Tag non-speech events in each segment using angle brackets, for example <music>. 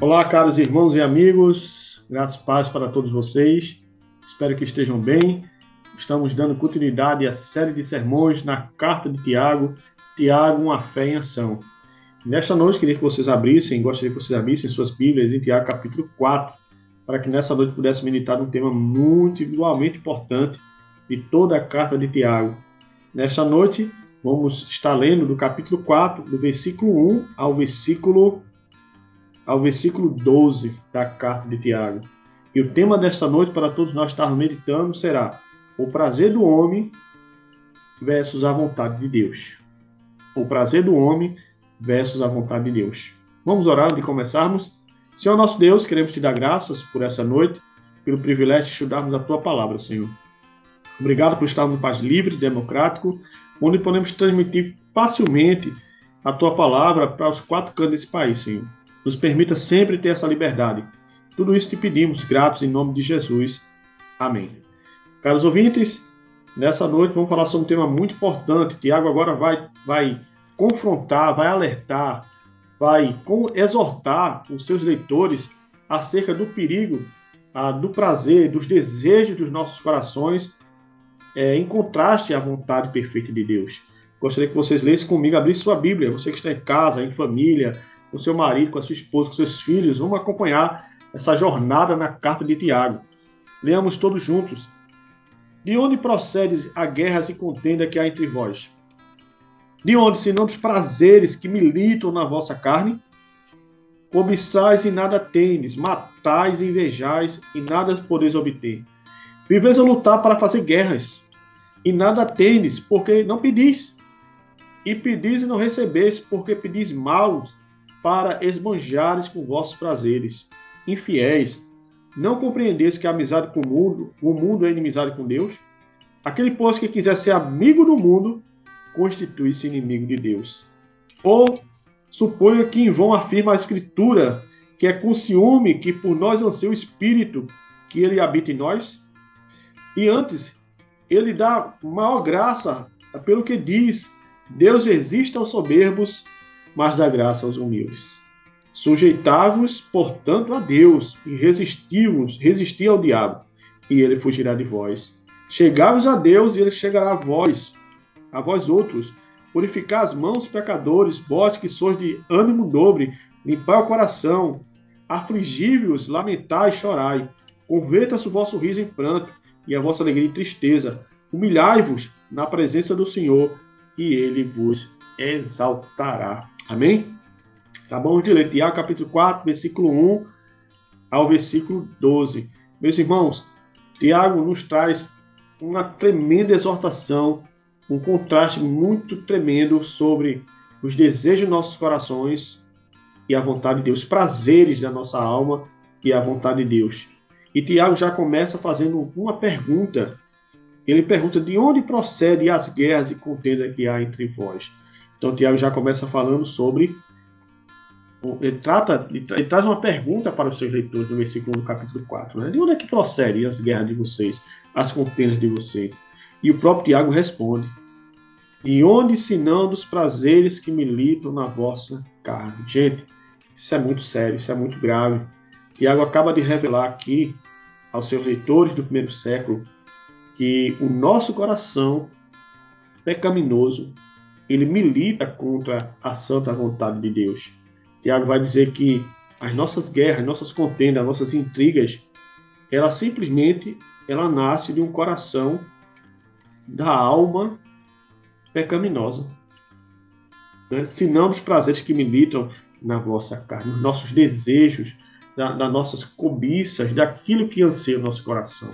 Olá, caros irmãos e amigos, graças e paz para todos vocês. Espero que estejam bem. Estamos dando continuidade à série de sermões na carta de Tiago, Tiago, uma fé em ação. Nesta noite, queria que vocês abrissem, gostaria que vocês abrissem suas Bíblias em Tiago, capítulo 4, para que nessa noite pudesse meditar num tema muito, igualmente importante de toda a carta de Tiago. Nesta noite, vamos estar lendo do capítulo 4, do versículo 1 ao versículo ao versículo 12 da carta de Tiago. E o tema desta noite, para todos nós estarmos meditando, será o prazer do homem versus a vontade de Deus. O prazer do homem versus a vontade de Deus. Vamos orar de começarmos? Senhor nosso Deus, queremos te dar graças por essa noite, pelo privilégio de estudarmos a tua palavra, Senhor. Obrigado por estarmos no país livre, democrático, onde podemos transmitir facilmente a tua palavra para os quatro cantos desse país, Senhor. Nos permita sempre ter essa liberdade. Tudo isso te pedimos, gratos em nome de Jesus. Amém. Caros ouvintes, nessa noite vamos falar sobre um tema muito importante. Tiago agora vai, vai confrontar, vai alertar, vai exortar os seus leitores acerca do perigo, ah, do prazer, dos desejos dos nossos corações, é, em contraste à vontade perfeita de Deus. Gostaria que vocês lessem comigo, abrissem sua Bíblia, você que está em casa, em família, com seu marido, com a sua esposa, com seus filhos. Vamos acompanhar essa jornada na carta de Tiago. Leamos todos juntos. De onde procede a guerras e contenda que há entre vós? De onde, senão dos prazeres que militam na vossa carne? Cobiçais e nada tendes, matais e invejais e nada podeis obter. Viveis a lutar para fazer guerras, e nada tendes, porque não pedis. E pedis e não recebeis, porque pedis mal, para esbanjares com vossos prazeres. Infiéis, não compreendeis que a amizade com o mundo, o mundo é inimizade com Deus? Aquele, pois, que quiser ser amigo do mundo, constitui-se inimigo de Deus. Ou suponha que em vão afirma a Escritura que é com ciúme que por nós anseia o Espírito que ele habita em nós? E antes, ele dá maior graça pelo que diz: Deus resiste aos soberbos mas dá graça aos humildes. Sujeitai-vos, portanto, a Deus, e resistivos, resisti ao diabo, e ele fugirá de vós. Chegai-vos a Deus, e ele chegará a vós, a vós outros. Purificai as mãos, pecadores, bote que sois de ânimo dobre, limpai o coração, afligi-vos, lamentai e chorai. Converta-se o vosso riso em pranto, e a vossa alegria em tristeza. Humilhai-vos na presença do Senhor, e ele vos exaltará. Amém? Tá bom? De ler Tiago capítulo 4, versículo 1 ao versículo 12. Meus irmãos, Tiago nos traz uma tremenda exortação, um contraste muito tremendo sobre os desejos dos nossos corações e a vontade de Deus, os prazeres da nossa alma e a vontade de Deus. E Tiago já começa fazendo uma pergunta. Ele pergunta de onde procedem as guerras e contendas que há entre vós. Então, Tiago já começa falando sobre. Ele, trata, ele traz uma pergunta para os seus leitores no versículo do capítulo 4. Né? De onde é que procedem as guerras de vocês, as contendas de vocês? E o próprio Tiago responde: De onde senão dos prazeres que militam na vossa carne? Gente, isso é muito sério, isso é muito grave. Tiago acaba de revelar aqui aos seus leitores do primeiro século que o nosso coração pecaminoso ele milita contra a santa vontade de Deus. Tiago vai dizer que as nossas guerras, nossas contendas, nossas intrigas, ela simplesmente ela nasce de um coração da alma pecaminosa. Né? Se não dos prazeres que militam na vossa carne, nos nossos desejos, das da nossas cobiças, daquilo que anseia o nosso coração.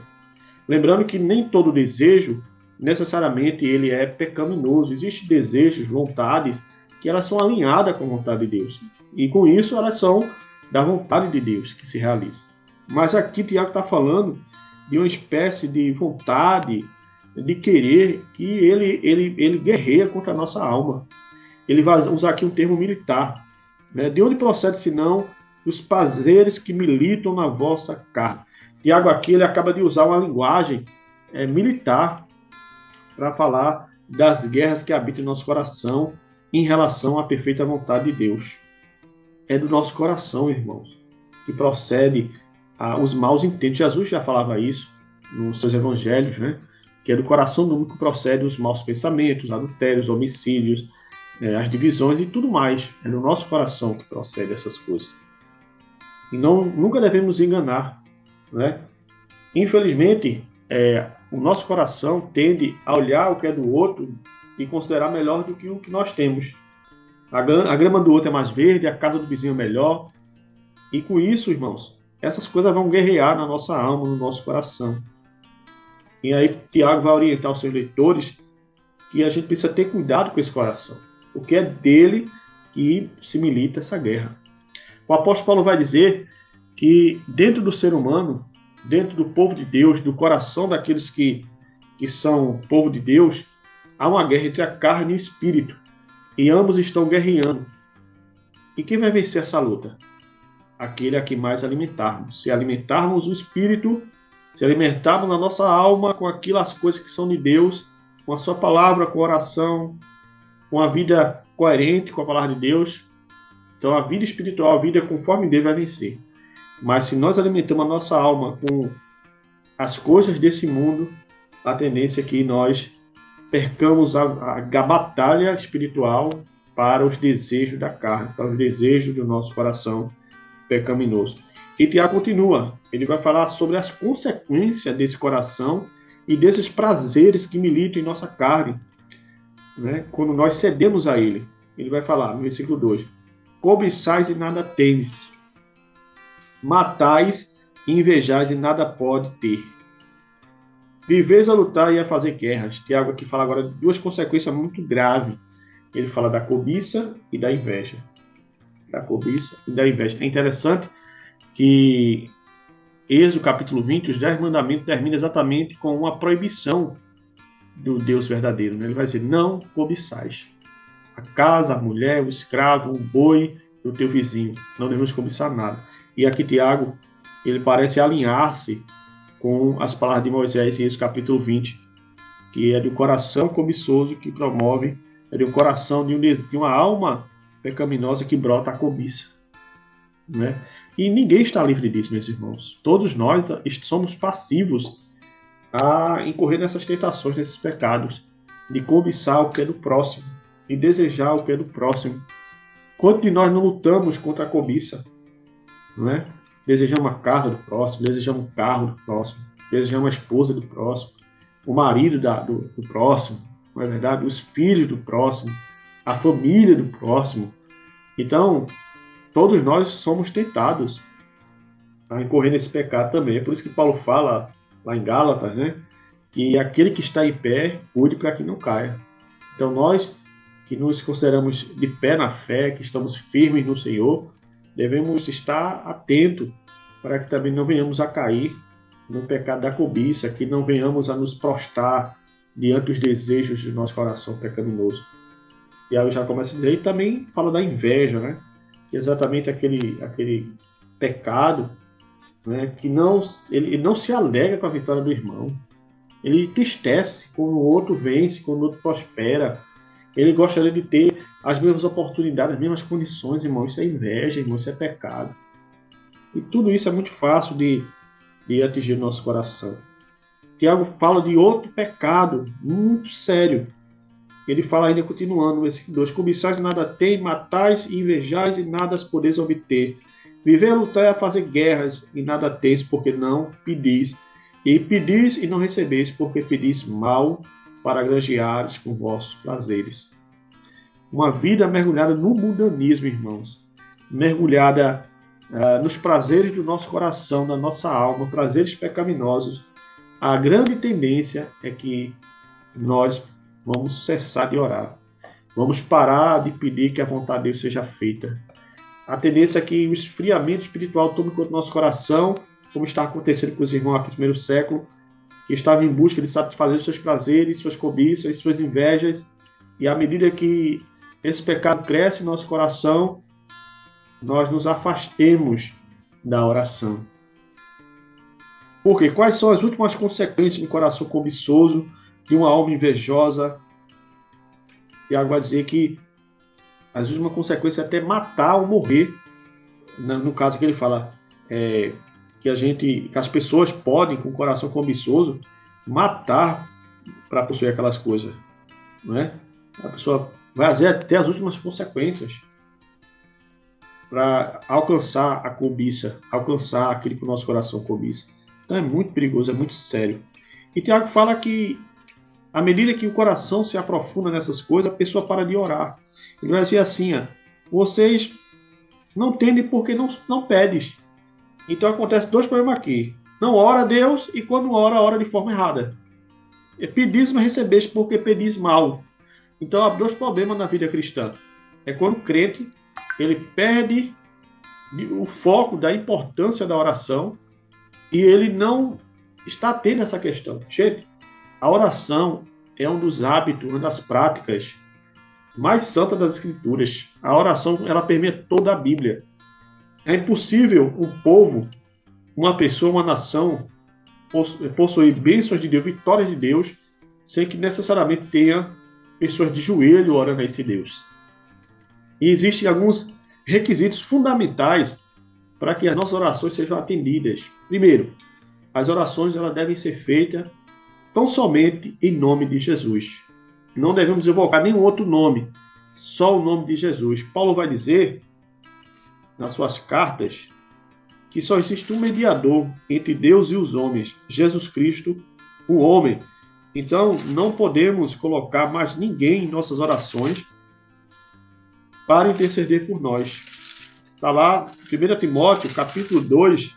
Lembrando que nem todo desejo necessariamente ele é pecaminoso. Existem desejos, vontades que elas são alinhadas com a vontade de Deus. E com isso elas são da vontade de Deus que se realiza. Mas aqui Tiago está falando de uma espécie de vontade, de querer que ele, ele, ele guerreia contra a nossa alma. Ele vai usar aqui um termo militar. Né? De onde procede, senão, os prazeres que militam na vossa carne? Tiago aqui ele acaba de usar uma linguagem é, militar para falar das guerras que habitam em nosso coração em relação à perfeita vontade de Deus. É do nosso coração, irmãos, que procede ah, os maus intentos. Jesus já falava isso nos seus evangelhos, né? Que é do coração do que procede os maus pensamentos, adultérios, homicídios, é, as divisões e tudo mais. É no nosso coração que procede essas coisas. E não, nunca devemos enganar, né? Infelizmente, é, o nosso coração tende a olhar o que é do outro e considerar melhor do que o que nós temos. A, grama do outro é mais verde, a casa do vizinho é melhor. E com isso, irmãos, essas coisas vão guerrear na nossa alma, no nosso coração. E aí Tiago vai orientar os seus leitores que a gente precisa ter cuidado com esse coração, porque é dele que se milita essa guerra. O apóstolo Paulo vai dizer que dentro do ser humano dentro do povo de Deus, do coração daqueles que, que são povo de Deus, há uma guerra entre a carne e o espírito. E ambos estão guerreando. E quem vai vencer essa luta? Aquele a que mais alimentarmos. Se alimentarmos o espírito, se alimentarmos na nossa alma com aquilo, as coisas que são de Deus, com a sua palavra, com a oração, com a vida coerente com a palavra de Deus, então a vida espiritual, a vida conforme Deus vai vencer. Mas se nós alimentamos a nossa alma com as coisas desse mundo, a tendência é que nós percamos a, a, a batalha espiritual para os desejos da carne, para os desejos do nosso coração pecaminoso. E Tiago continua, ele vai falar sobre as consequências desse coração e desses prazeres que militam em nossa carne, né? quando nós cedemos a ele. Ele vai falar no versículo 2: Cobiçais e nada tendes, matais e invejais e nada pode ter. Viveis a lutar e a fazer guerras. Tiago aqui fala agora de duas consequências muito graves. Ele fala da cobiça e da inveja. Da cobiça e da inveja. É interessante que Êxodo capítulo 20, os dez mandamentos termina exatamente com uma proibição do Deus verdadeiro. Né? Ele vai dizer, não cobiçais. A casa, a mulher, o escravo, o boi, o teu vizinho. Não devemos cobiçar nada. E aqui Tiago, ele parece alinhar-se com as palavras de Moisés em Êxodo capítulo 20, que é de um coração cobiçoso que promove, é de um coração de, um, de uma alma pecaminosa que brota a cobiça. Né? E ninguém está livre disso, meus irmãos. Todos nós somos passivos a incorrer nessas tentações, nesses pecados, de cobiçar o que é do próximo, de desejar o que é do próximo. Quanto de nós não lutamos contra a cobiça? Não é? Desejamos a casa do próximo, desejamos o carro do próximo, desejamos a esposa do próximo, o marido da, do, do próximo, não é verdade? Os filhos do próximo, a família do próximo. Então, todos nós somos tentados a incorrer nesse pecado também. É por isso que Paulo fala lá em Gálatas, né? Que aquele que está em pé, cuide para que não caia. Então, nós que nos consideramos de pé na fé, que estamos firmes no Senhor, devemos estar atentos para que também não venhamos a cair no pecado da cobiça, que não venhamos a nos prostrar diante dos desejos do nosso coração pecaminoso. E aí já começa a dizer, e também fala da inveja, né? Que é exatamente aquele, aquele pecado né? que não, ele não se alegra com a vitória do irmão. Ele entristece quando o outro vence, quando o outro prospera, ele gostaria de ter as mesmas oportunidades, as mesmas condições, irmão. Isso é inveja, irmão. Isso é pecado. E tudo isso é muito fácil de, de atingir o nosso coração. Tiago fala de outro pecado muito sério, ele fala ainda continuando, versículo 2: Cobiçais nada tem, matais e invejais e nada as podeis obter. Viver a lutar é a fazer guerras e nada teis, porque não pedis. E pedis e não recebeis, porque pedis mal para granjeares com vossos prazeres. Uma vida mergulhada no mundanismo, irmãos. Mergulhada uh, nos prazeres do nosso coração, da nossa alma, prazeres pecaminosos. A grande tendência é que nós vamos cessar de orar. Vamos parar de pedir que a vontade de Deus seja feita. A tendência é que o esfriamento espiritual tome conta do nosso coração, como está acontecendo com os irmãos aqui do primeiro século, que estavam em busca de satisfazer seus prazeres, suas cobiças, suas invejas, e à medida que esse pecado cresce em nosso coração, nós nos afastemos da oração. Porque quais são as últimas consequências de um coração cobiçoso, de uma alma invejosa? Tiago vai dizer que as últimas consequências é até matar ou morrer. No caso que ele fala é, que a gente, que as pessoas podem, com o coração cobiçoso, matar para possuir aquelas coisas, não é? A pessoa vai fazer até as últimas consequências para alcançar a cobiça, alcançar aquele que o nosso coração cobiça. Então é muito perigoso, é muito sério. E Tiago fala que à medida que o coração se aprofunda nessas coisas, a pessoa para de orar. Ele vai dizer assim: ó, vocês não tendem porque não, não pedes. Então acontece dois problemas aqui. Não ora a Deus e quando ora, ora de forma errada. É pedis, mas recebeste porque pedis mal. Então há dois problemas na vida cristã. É quando o crente ele perde o foco da importância da oração e ele não está tendo essa questão. Gente, a oração é um dos hábitos, uma das práticas mais santas das Escrituras. A oração ela permeia toda a Bíblia. É impossível um povo, uma pessoa, uma nação possuir bênçãos de Deus, vitórias de Deus, sem que necessariamente tenha pessoas de joelho orando a esse Deus. E existem alguns requisitos fundamentais para que as nossas orações sejam atendidas. Primeiro, as orações elas devem ser feitas tão somente em nome de Jesus. Não devemos evocar nenhum outro nome, só o nome de Jesus. Paulo vai dizer nas suas cartas que só existe um mediador entre Deus e os homens, Jesus Cristo, o homem. Então, não podemos colocar mais ninguém em nossas orações para interceder por nós. Está lá, 1 Timóteo, capítulo 2,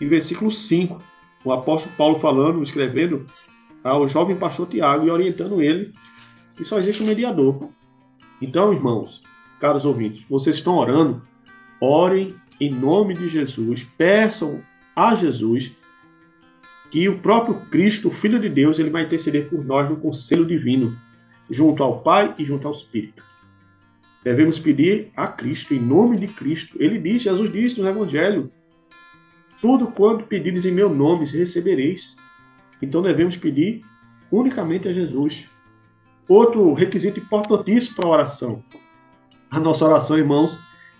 em versículo 5, o apóstolo Paulo falando, escrevendo ao jovem pastor Tiago e orientando ele que só existe um mediador. Então, irmãos, caros ouvintes, vocês estão orando, orem em nome de Jesus, peçam a Jesus que o próprio Cristo, o Filho de Deus, ele vai interceder por nós no conselho divino, junto ao Pai e junto ao Espírito. Devemos pedir a Cristo, em nome de Cristo. Ele diz, Jesus disse no Evangelho, tudo quanto pedires em meu nome recebereis. Então devemos pedir unicamente a Jesus. Outro requisito importantíssimo para a oração. A nossa oração, irmãos,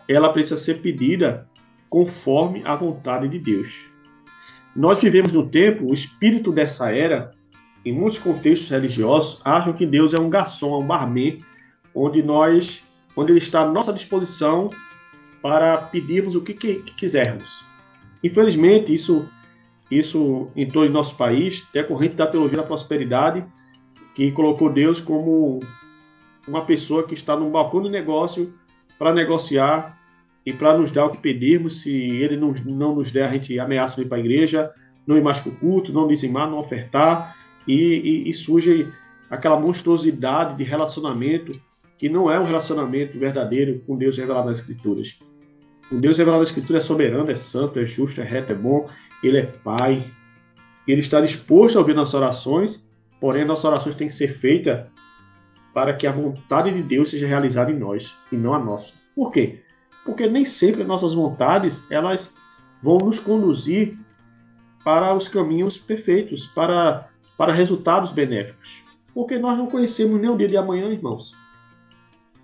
ela precisa ser pedida conforme a vontade de Deus. Nós vivemos no tempo, o espírito dessa era, em muitos contextos religiosos, acham que Deus é um garçom, um barman, onde nós onde ele está à nossa disposição para pedirmos o que, que, que quisermos. Infelizmente, isso, isso em todo o nosso país, decorrente da teologia da prosperidade, que colocou Deus como uma pessoa que está no balcão do negócio para negociar e para nos dar o que pedirmos. Se ele não, não nos der, a gente ameaça ir para a igreja, não ir mais para o culto, não dizimar, não ofertar, e, e, e surge aquela monstruosidade de relacionamento que não é um relacionamento verdadeiro com Deus revelado nas Escrituras. O Deus revelado nas Escrituras é soberano, é santo, é justo, é reto, é bom, ele é Pai. Ele está disposto a ouvir nossas orações, porém, nossas orações têm que ser feitas para que a vontade de Deus seja realizada em nós e não a nossa. Por quê? Porque nem sempre as nossas vontades elas vão nos conduzir para os caminhos perfeitos, para, para resultados benéficos. Porque nós não conhecemos nem o dia de amanhã, irmãos.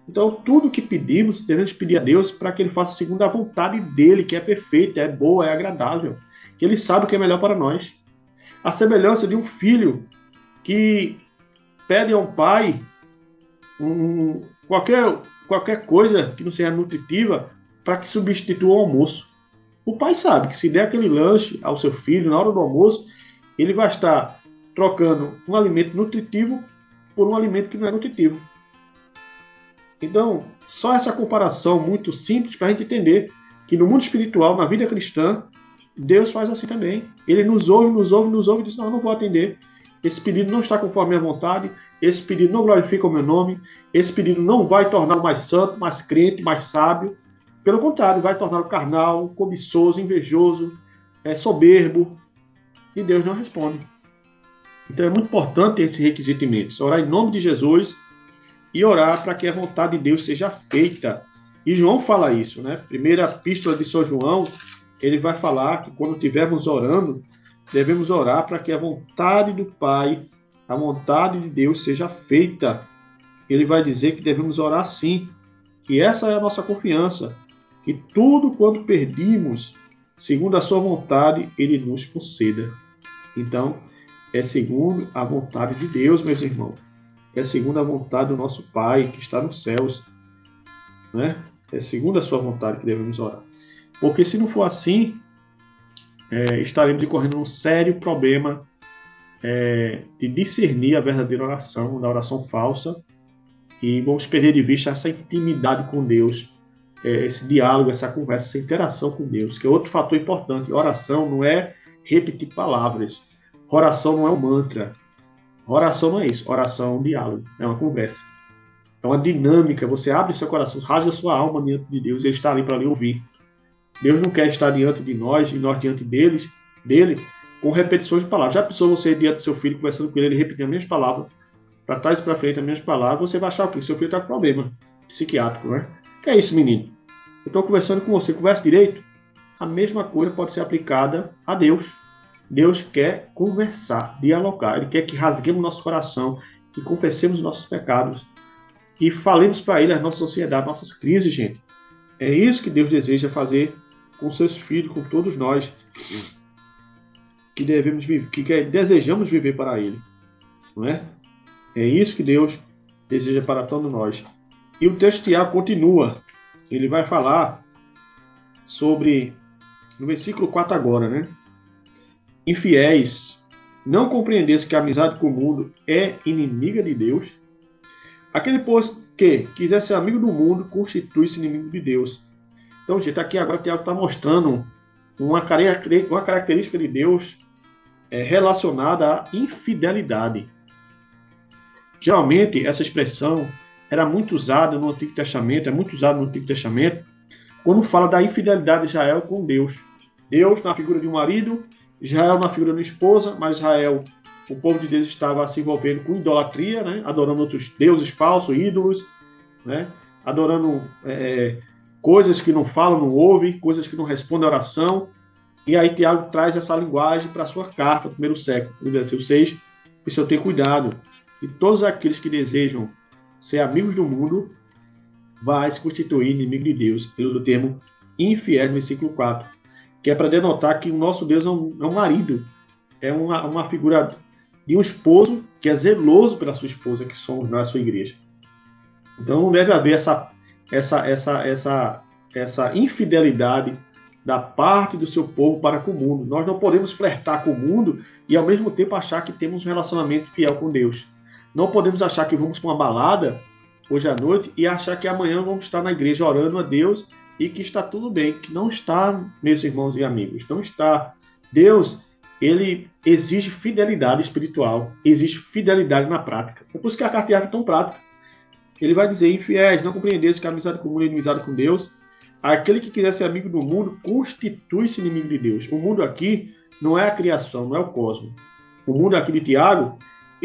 Então, tudo que pedimos, devemos pedir a Deus para que Ele faça segundo a vontade dele, que é perfeita, é boa, é agradável, que Ele sabe o que é melhor para nós. A semelhança de um filho que pede ao pai um, qualquer, qualquer coisa que não seja nutritiva para que substitua o almoço. O pai sabe que se der aquele lanche ao seu filho na hora do almoço, ele vai estar trocando um alimento nutritivo por um alimento que não é nutritivo. Então, só essa comparação muito simples para a gente entender que no mundo espiritual, na vida cristã, Deus faz assim também. Ele nos ouve, nos ouve, nos ouve e diz: Não, eu não vou atender. Esse pedido não está conforme a minha vontade, esse pedido não glorifica o meu nome, esse pedido não vai tornar mais santo, mais crente, mais sábio. Pelo contrário, vai tornar o carnal, cobiçoso, invejoso, é, soberbo. E Deus não responde. Então é muito importante esse requisito mente. Orar em nome de Jesus e orar para que a vontade de Deus seja feita. E João fala isso, né? Primeira epístola de São João, ele vai falar que quando estivermos orando, devemos orar para que a vontade do Pai, a vontade de Deus seja feita. Ele vai dizer que devemos orar sim, que essa é a nossa confiança, que tudo quanto perdimos, segundo a sua vontade, ele nos conceda. Então, é segundo a vontade de Deus, meus irmãos. É segundo a vontade do nosso Pai que está nos céus. Né? É segundo a sua vontade que devemos orar. Porque se não for assim, é, estaremos incorrendo um sério problema é, de discernir a verdadeira oração, da oração falsa, e vamos perder de vista essa intimidade com Deus, é, esse diálogo, essa conversa, essa interação com Deus, que é outro fator importante. Oração não é repetir palavras, oração não é um mantra, oração não é isso, oração é um diálogo, é uma conversa. É uma dinâmica, você abre seu coração, rasga sua alma diante de Deus, ele está ali para lhe ouvir. Deus não quer estar diante de nós e nós diante deles, dele com repetições de palavras. Já pensou você diante do seu filho, conversando com ele, ele repetindo as mesmas palavras, para trás e para frente as mesmas palavras, você vai achar o quê? Seu filho está com problema psiquiátrico, né? Que é isso, menino? Eu estou conversando com você, conversa direito. A mesma coisa pode ser aplicada a Deus. Deus quer conversar, dialogar. Ele quer que rasguemos nosso coração, que confessemos nossos pecados, que falemos para Ele a nossa sociedade, nossas crises, gente. É isso que Deus deseja fazer com seus filhos, com todos nós que devemos viver, que desejamos viver para Ele, não é? É isso que Deus deseja para todos nós. E o texto continua. Ele vai falar sobre no versículo 4 agora, né? Infiéis, não compreendesse que a amizade com o mundo é inimiga de Deus. Aquele, pois, que quiser ser amigo do mundo, constitui-se inimigo de Deus. Então, gente, aqui agora o Tiago está mostrando uma, uma característica de Deus é, relacionada à infidelidade. Geralmente, essa expressão era muito usada no Antigo Testamento, é muito usada no Antigo Testamento, quando fala da infidelidade de Israel com Deus. Deus na figura de um marido, Israel na figura de uma esposa, mas Israel, o povo de Deus estava se envolvendo com idolatria, né? adorando outros deuses falsos, ídolos, né? adorando é, coisas que não falam, não ouvem, coisas que não respondem à oração. E aí Tiago traz essa linguagem para a sua carta, primeiro século, no versículo 6, precisa ter cuidado. E todos aqueles que desejam ser amigos do mundo vai se constituir inimigo de Deus. Ele usa o termo infiel no versículo 4, que é para denotar que o nosso Deus é um, é um marido, é uma, uma figura de um esposo que é zeloso pela sua esposa, que somos nós, sua igreja. Então não deve haver essa essa, essa, essa, essa infidelidade da parte do seu povo para com o mundo. Nós não podemos flertar com o mundo e ao mesmo tempo achar que temos um relacionamento fiel com Deus. Não podemos achar que vamos para uma balada hoje à noite e achar que amanhã vamos estar na igreja orando a Deus e que está tudo bem, que não está, meus irmãos e amigos, não está. Deus, ele exige fidelidade espiritual, exige fidelidade na prática. É por isso que a carta é tão prática. Ele vai dizer: infiéis, não compreendesse que a amizade com o mundo é inimizade com Deus. Aquele que quiser ser amigo do mundo constitui-se inimigo de Deus. O mundo aqui não é a criação, não é o cosmos. O mundo aqui de Tiago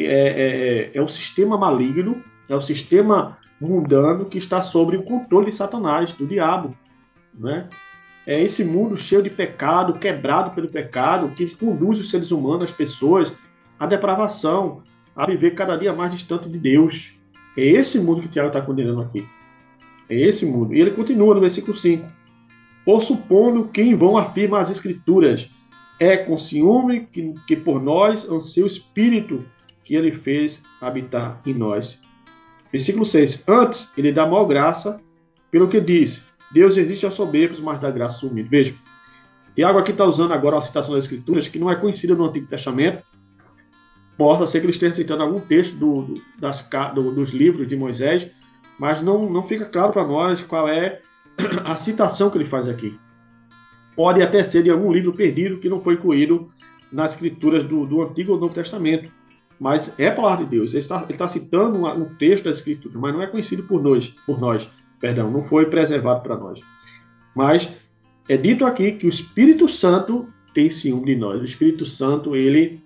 é, é, é, é o sistema maligno, é o sistema mundano que está sob o controle de Satanás, do diabo. Né? É esse mundo cheio de pecado, quebrado pelo pecado, que conduz os seres humanos, as pessoas, à depravação, a viver cada dia mais distante de Deus. É esse mundo que o Tiago está condenando aqui. É esse mundo. E ele continua no versículo 5. Por supondo que em vão afirma as Escrituras, é com ciúme que, que por nós anseia o Espírito que ele fez habitar em nós. Versículo 6. Antes, ele dá maior graça pelo que diz: Deus existe aos soberbos, mas dá graça aos humildes. Veja, Tiago aqui está usando agora uma citação das Escrituras que não é conhecida no Antigo Testamento. Possa ser que ele esteja citando algum texto do, do, das, do, dos livros de Moisés, mas não, não fica claro para nós qual é <clears throat> a citação que ele faz aqui. Pode até ser de algum livro perdido que não foi incluído nas escrituras do, do Antigo ou Novo Testamento. Mas é palavra de Deus. Ele está, está citando um, texto da escritura, mas não é conhecido por nós, por nós. Perdão, não foi preservado para nós. Mas é dito aqui que o Espírito Santo tem ciúme de nós. O Espírito Santo, ele,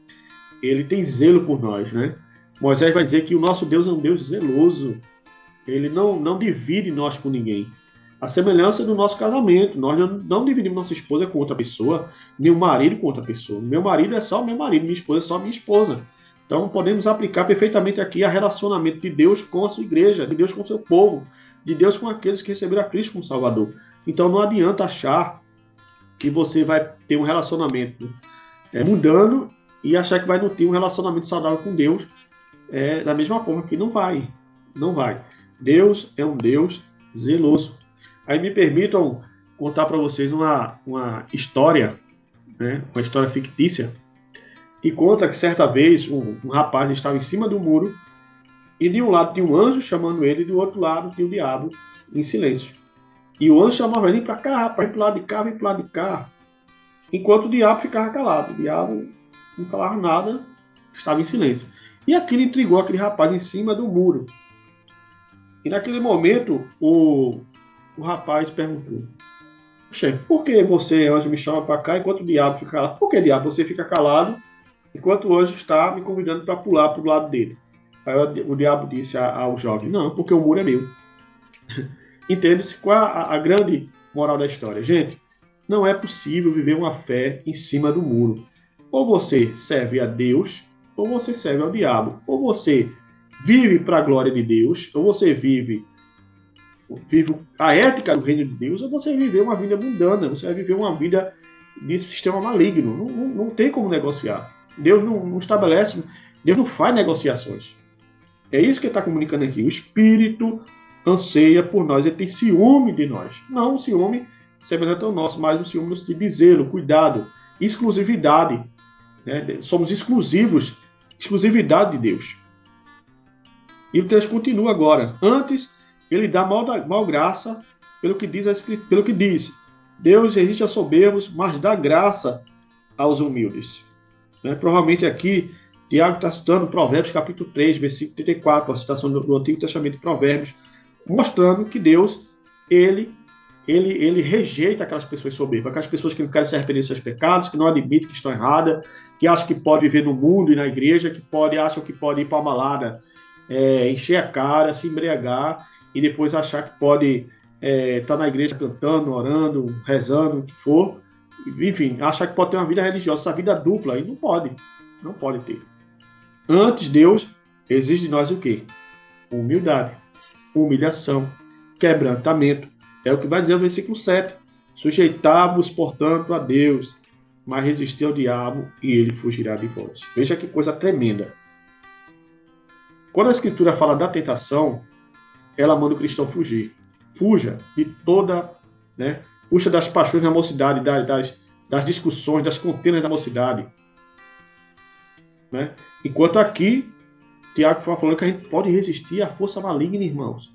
ele tem zelo por nós, né? Moisés vai dizer que o nosso Deus é um Deus zeloso. Ele não, não divide nós com ninguém. A semelhança do nosso casamento. Nós não dividimos nossa esposa com outra pessoa, nem o marido com outra pessoa. Meu marido é só meu marido, minha esposa é só minha esposa. Então podemos aplicar perfeitamente aqui a relacionamento de Deus com a sua igreja, de Deus com o seu povo, de Deus com aqueles que receberam a Cristo como Salvador. Então não adianta achar que você vai ter um relacionamento é, mudando e achar que vai não ter um relacionamento saudável com Deus é, da mesma forma que não vai. Não vai. Deus é um Deus zeloso. Aí me permitam contar para vocês uma, uma história, né, uma história fictícia, que conta que certa vez um, um rapaz estava em cima do muro e de um lado tinha um anjo chamando ele e do outro lado tinha o diabo em silêncio. E o anjo chamava ele para cá, ir para lado de cá, vem para lado de cá. Enquanto o diabo ficava calado. O diabo não falava nada, estava em silêncio. E aquilo intrigou aquele rapaz em cima do muro. E naquele momento, o, o rapaz perguntou: Chefe, por que você, anjo, me chama para cá enquanto o diabo fica calado? Por que, diabo, você fica calado enquanto o anjo está me convidando para pular para o lado dele? Aí o, diabo disse ao jovem: Não, porque o muro é meu. <laughs> Entende-se qual a, a grande moral da história? Gente, não é possível viver uma fé em cima do muro. Ou você serve a Deus, ou você serve ao diabo. Ou você vive para a glória de Deus, ou você vive, vive a ética do reino de Deus, ou você vive uma vida mundana, você vai viver uma vida de sistema maligno. Não, não, não tem como negociar. Deus não, não, estabelece, Deus não faz negociações. É isso que está comunicando aqui. O Espírito anseia por nós, ele tem ciúme de nós. Não um ciúme semelhante ao nosso, mas um ciúme de zelo, cuidado, exclusividade. Né? Somos exclusivos, exclusividade de Deus. E o texto continua agora. Antes, ele dá mal, mal graça pelo que diz, pelo que diz. Deus resiste a soberbos, mas dá graça aos humildes. Né? Provavelmente aqui, Tiago está citando Provérbios capítulo 3, versículo 34, a citação do, do Antigo Testamento de Provérbios, mostrando que Deus, ele, ele, ele rejeita aquelas pessoas soberbas, aquelas pessoas que não querem se arrepender dos seus pecados, que não admitem que estão erradas, que acham que pode viver no mundo e na igreja, que pode, acham que pode ir para a malada, é, encher a cara, se embriagar e depois achar que pode estar é, tá na igreja cantando, orando, rezando, o que for. Enfim, achar que pode ter uma vida religiosa, essa vida dupla, e não pode. Não pode ter. Antes, Deus exige de nós o quê? Humildade humilhação, quebrantamento. É o que vai dizer o versículo 7. Sujeitar-vos, portanto, a Deus, mas resistir ao diabo e ele fugirá de vós. Veja que coisa tremenda. Quando a Escritura fala da tentação, ela manda o cristão fugir. Fuja de toda, né? Fuja das paixões da mocidade, das, das discussões, das contendas da mocidade. Né? Enquanto aqui Tiago foi falando que a gente pode resistir à força maligna, irmãos.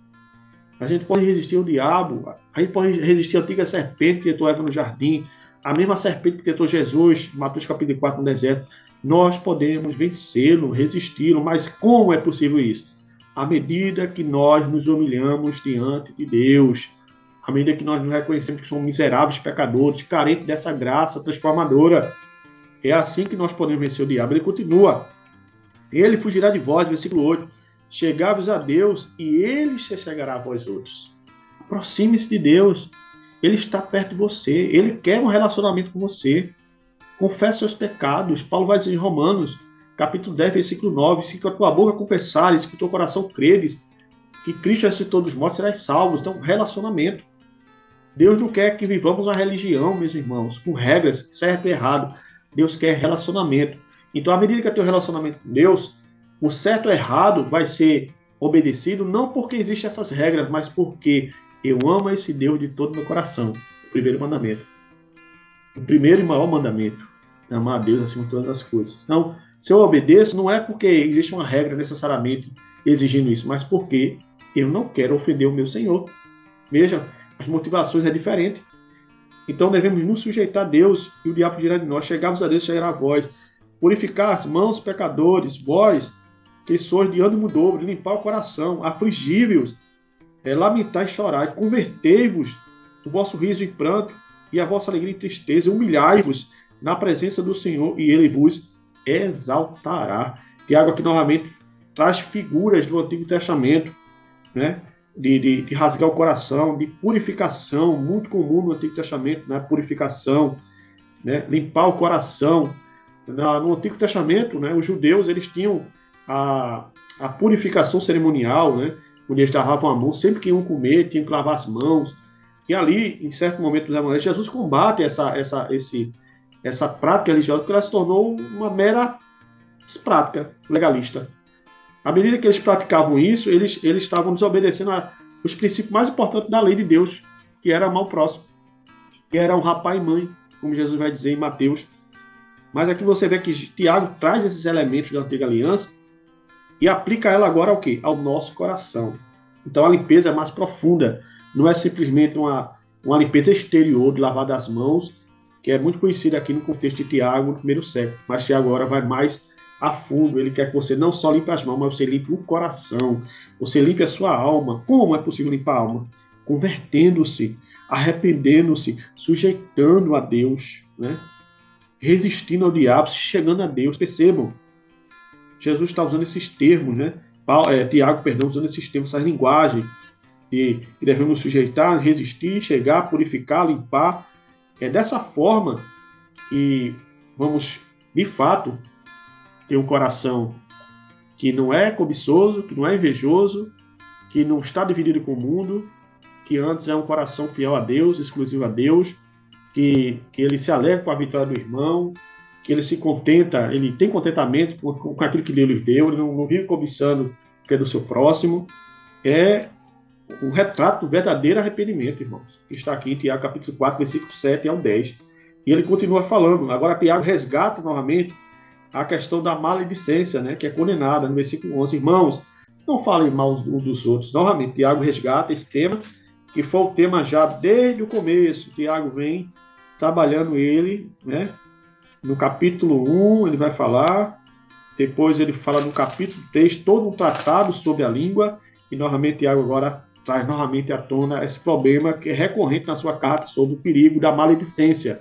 A gente pode resistir ao diabo. A gente pode resistir à antiga serpente que tentou Eva no jardim. A mesma serpente que tentou Jesus, Mateus capítulo 4, no deserto. Nós podemos vencê-lo, resisti-lo. Mas como é possível isso? À medida que nós nos humilhamos diante de Deus. À medida que nós nos reconhecemos que somos miseráveis pecadores, carentes dessa graça transformadora. É assim que nós podemos vencer o diabo. Ele continua. Ele fugirá de vós, versículo 8. Chegai-vos a Deus e ele se chegará a vós outros. Aproxime-se de Deus. Ele está perto de você. Ele quer um relacionamento com você. Confesse seus pecados. Paulo vai dizer em Romanos, capítulo 10, versículo 9: Se com a tua boca confessares, que o teu coração creres, que Cristo ressuscitou dos mortos, serás salvos. Então, relacionamento. Deus não quer que vivamos uma religião, meus irmãos, com regras, certo e errado. Deus quer relacionamento. Então, à medida que eu tenho relacionamento com Deus, o certo e errado vai ser obedecido, não porque existem essas regras, mas porque eu amo esse Deus de todo meu coração. O primeiro mandamento. O primeiro e maior mandamento. É amar a Deus acima de todas as coisas. Então, se eu obedeço, não é porque existe uma regra necessariamente exigindo isso, mas porque eu não quero ofender o meu Senhor. Veja, as motivações é diferente. Então devemos nos sujeitar a Deus e o diabo dirá de nós: chegarmos a Deus, chegará a vós. Purificar as mãos, pecadores, vós, que sois de ânimo dobro, limpar o coração, afligíveis, é, lamentar e chorar, convertei-vos o vosso riso em pranto e a vossa alegria em tristeza, humilhai-vos na presença do Senhor e ele vos exaltará. Tiago aqui novamente traz figuras do Antigo Testamento, né? De, de, de, rasgar o coração, de purificação, muito comum no Antigo Testamento, né? Purificação, né? limpar o coração. No Antigo Testamento, né? Os judeus eles tinham a, a purificação cerimonial, né? Onde eles lavavam a mão, sempre que iam comer, tinham que lavar as mãos. E ali, em certo momento do Evangelho, Jesus combate essa, essa, esse, essa prática religiosa, porque ela se tornou uma mera prática legalista. À medida que eles praticavam isso, eles, eles estavam desobedecendo a, os princípios mais importantes da lei de Deus, que era amar o próximo, que era honrar pai e mãe, como Jesus vai dizer em Mateus. Mas aqui você vê que Tiago traz esses elementos da antiga aliança e aplica ela agora ao quê? Ao nosso coração. Então a limpeza é mais profunda, não é simplesmente uma, uma limpeza exterior de lavar das mãos, que é muito conhecida aqui no contexto de Tiago no primeiro século, mas Tiago agora vai mais a fundo. Ele quer que você não só limpe as mãos, mas você limpe o coração. Você limpe a sua alma. Como é possível limpar a alma? Convertendo-se, arrependendo-se, sujeitando a Deus, né? resistindo ao diabo, chegando a Deus. Percebam, Jesus está usando esses termos, né? Paulo, é, Tiago, perdão, usando esses termos, essa linguagem que devemos sujeitar, resistir, chegar, purificar, limpar. É dessa forma que vamos, de fato, ter um coração que não é cobiçoso, que não é invejoso, que não está dividido com o mundo, que antes é um coração fiel a Deus, exclusivo a Deus, que, que ele se alegra com a vitória do irmão, que ele se contenta, ele tem contentamento com, com aquilo que Deus lhe deu, ele não, não vive cobiçando o que é do seu próximo. É o retrato do verdadeiro arrependimento, irmãos, que está aqui em Tiago capítulo 4, versículo 7 ao 10. E ele continua falando. Agora Tiago resgata novamente a questão da maledicência, né, que é condenada no versículo 11. Irmãos, não falem mal uns dos outros. Novamente, Tiago resgata esse tema, que foi o tema já desde o começo. Tiago vem trabalhando ele, né? No capítulo 1 ele vai falar, depois ele fala no capítulo 3 todo um tratado sobre a língua, e novamente Tiago agora traz novamente à tona esse problema que é recorrente na sua carta sobre o perigo da maledicência.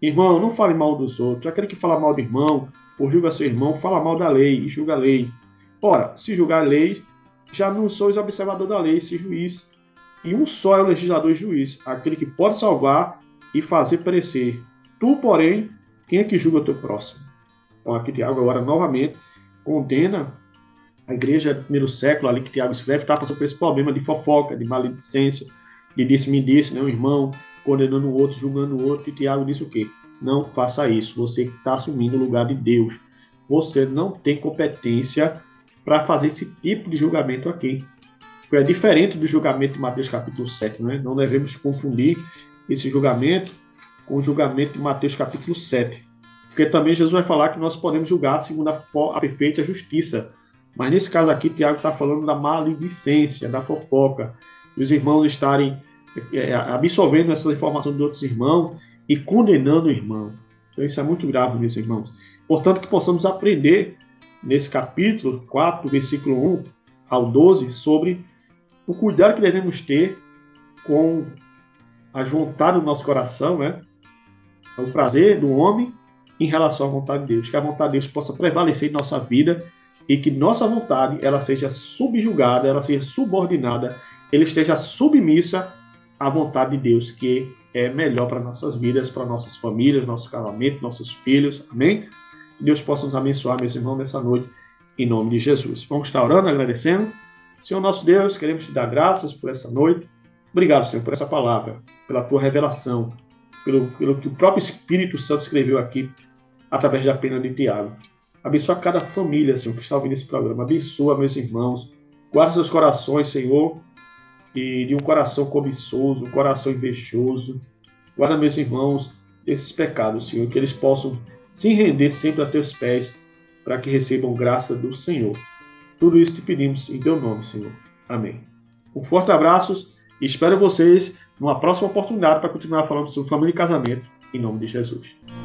Irmão, não fale mal dos outros. Aquele que fala mal do irmão, ou julga seu irmão, fala mal da lei e julga a lei. Ora, se julgar a lei, já não sois observador da lei, se juiz. E um só é o legislador e juiz, aquele que pode salvar e fazer perecer. Tu, porém, quem é que julga o teu próximo? Então, aqui Tiago agora novamente condena a igreja do primeiro século, ali que Tiago escreve, está passando por esse problema de fofoca, de maledicência, de disse-me disse, né, um irmão condenando o outro, julgando o outro, e Tiago disse o quê? Não faça isso. Você está assumindo o lugar de Deus. Você não tem competência para fazer esse tipo de julgamento aqui. É diferente do julgamento de Mateus capítulo 7, né? Não devemos confundir esse julgamento com o julgamento de Mateus capítulo 7. Porque também Jesus vai falar que nós podemos julgar segundo a, perfeita justiça. Mas nesse caso aqui, Tiago está falando da maledicência, da fofoca, dos irmãos estarem é, absorvendo essas informações de outros irmãos e condenando o irmão. Então isso é muito grave, meus irmãos. Portanto, que possamos aprender nesse capítulo 4, versículo 1 ao 12, sobre o cuidado que devemos ter com a vontade do nosso coração, né? O prazer do homem em relação à vontade de Deus. Que a vontade de Deus possa prevalecer em nossa vida e que nossa vontade ela seja subjugada, ela seja subordinada, ela esteja submissa à vontade de Deus, que é melhor para nossas vidas, para nossas famílias, nosso casamento, nossos filhos. Amém? Que Deus possa nos abençoar, meus irmãos, nessa noite, em nome de Jesus. Vamos estar orando, agradecendo. Senhor nosso Deus, queremos te dar graças por essa noite. Obrigado, Senhor, por essa palavra, pela tua revelação, pelo, pelo que o próprio Espírito Santo escreveu aqui através da pena de Tiago. Abençoa cada família, Senhor, que está ouvindo esse programa. Abençoa meus irmãos. Guarda seus corações, Senhor, e de um coração cobiçoso, um coração invejoso. Guarda meus irmãos desses pecados, Senhor, que eles possam se render sempre a teus pés, para que recebam graça do Senhor. Tudo isso te pedimos em teu nome, Senhor. Amém. Um forte abraço e espero vocês numa próxima oportunidade para continuar falando sobre família e casamento, em nome de Jesus.